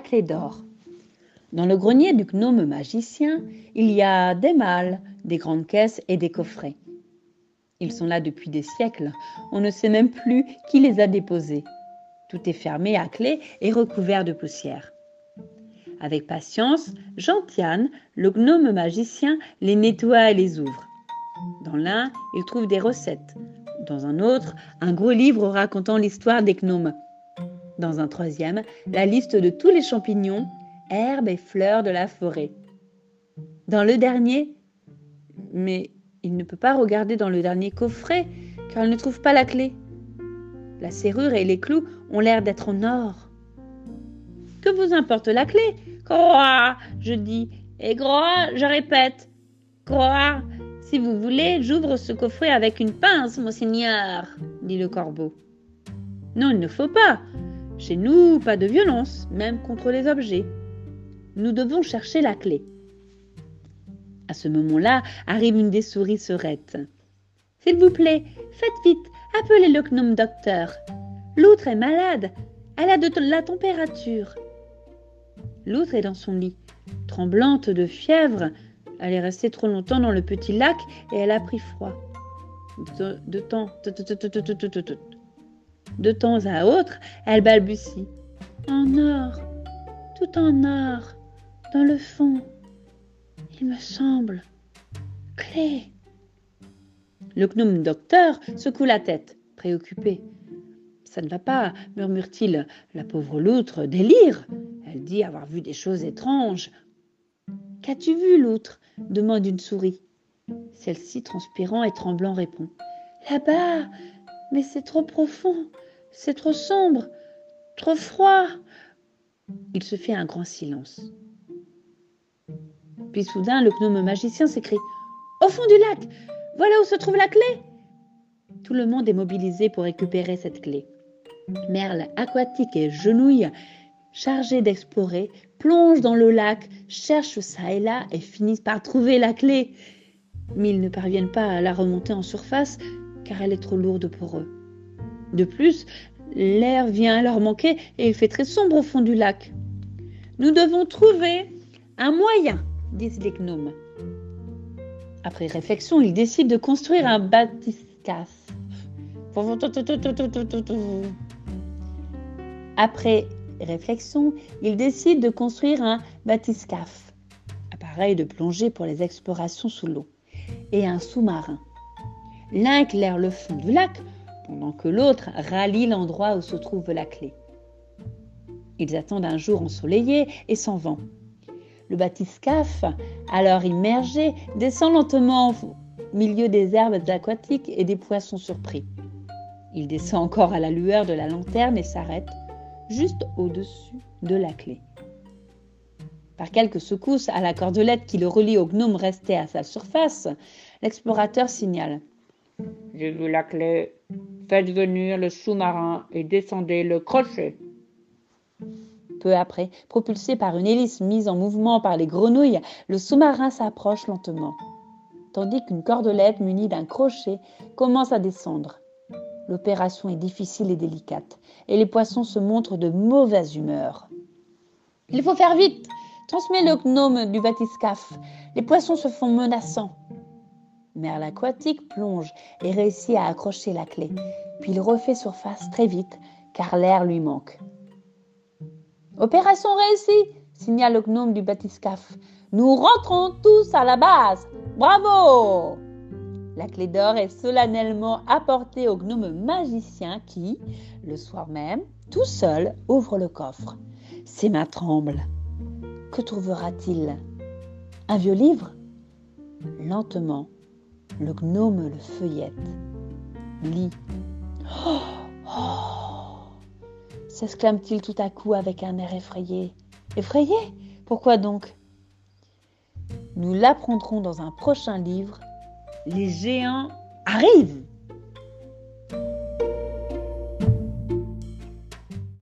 clé d'or. Dans le grenier du gnome magicien, il y a des malles, des grandes caisses et des coffrets. Ils sont là depuis des siècles. On ne sait même plus qui les a déposés. Tout est fermé à clé et recouvert de poussière. Avec patience, Gentiane, le gnome magicien, les nettoie et les ouvre. Dans l'un, il trouve des recettes. Dans un autre, un gros livre racontant l'histoire des gnomes. Dans un troisième, la liste de tous les champignons, herbes et fleurs de la forêt. Dans le dernier, mais il ne peut pas regarder dans le dernier coffret car il ne trouve pas la clé. La serrure et les clous ont l'air d'être en or. Que vous importe la clé? Croix, je dis, et croix, je répète. Croix, si vous voulez, j'ouvre ce coffret avec une pince, monseigneur, dit le corbeau. Non, il ne faut pas. Chez nous, pas de violence, même contre les objets. Nous devons chercher la clé. À ce moment-là, arrive une des souris serettes. S'il vous plaît, faites vite, appelez le gnome docteur. L'outre est malade, elle a de la température. L'outre est dans son lit, tremblante de fièvre. Elle est restée trop longtemps dans le petit lac et elle a pris froid. De temps, de temps à autre, elle balbutie. En or, tout en or, dans le fond, il me semble. Clé. Le gnome docteur secoue la tête, préoccupé. Ça ne va pas, murmure-t-il. La pauvre loutre délire. Elle dit avoir vu des choses étranges. Qu'as-tu vu, loutre? demande une souris. Celle-ci, transpirant et tremblant, répond. Là-bas, mais c'est trop profond, c'est trop sombre, trop froid. Il se fait un grand silence. Puis soudain, le gnome magicien s'écrie Au fond du lac Voilà où se trouve la clé Tout le monde est mobilisé pour récupérer cette clé. Merle, aquatique et genouille, chargé d'explorer, plonge dans le lac, cherche ça et là et finissent par trouver la clé. Mais ils ne parviennent pas à la remonter en surface car elle est trop lourde pour eux. De plus, l'air vient leur manquer et il fait très sombre au fond du lac. Nous devons trouver un moyen disent les gnomes. Après réflexion, ils décident de construire un bathyscaphe. Après réflexion, ils décident de construire un bathyscaphe, appareil de plongée pour les explorations sous l'eau, et un sous-marin. L'un éclaire le fond du lac, pendant que l'autre rallie l'endroit où se trouve la clé. Ils attendent un jour ensoleillé et sans vent. Le bathyscaphe, alors immergé, descend lentement au milieu des herbes aquatiques et des poissons surpris. Il descend encore à la lueur de la lanterne et s'arrête juste au-dessus de la clé. Par quelques secousses à la cordelette qui le relie au gnome resté à sa surface, l'explorateur signale J'ai vu la clé. Faites venir le sous-marin et descendez le crochet. Peu après, propulsé par une hélice mise en mouvement par les grenouilles, le sous-marin s'approche lentement, tandis qu'une cordelette munie d'un crochet commence à descendre. L'opération est difficile et délicate, et les poissons se montrent de mauvaise humeur. Il faut faire vite Transmet le gnome du bathyscaphe. Les poissons se font menaçants. Merle aquatique plonge et réussit à accrocher la clé. Puis il refait surface très vite, car l'air lui manque. Opération réussie, signale le gnome du bathyscaphe. Nous rentrons tous à la base. Bravo La clé d'or est solennellement apportée au gnome magicien qui, le soir même, tout seul, ouvre le coffre. Ses mains tremblent. Que trouvera-t-il? Un vieux livre? Lentement, le gnome le feuillette. Lit. Oh, oh s'exclame-t-il tout à coup avec un air effrayé. Effrayé? Pourquoi donc? Nous l'apprendrons dans un prochain livre. Les géants arrivent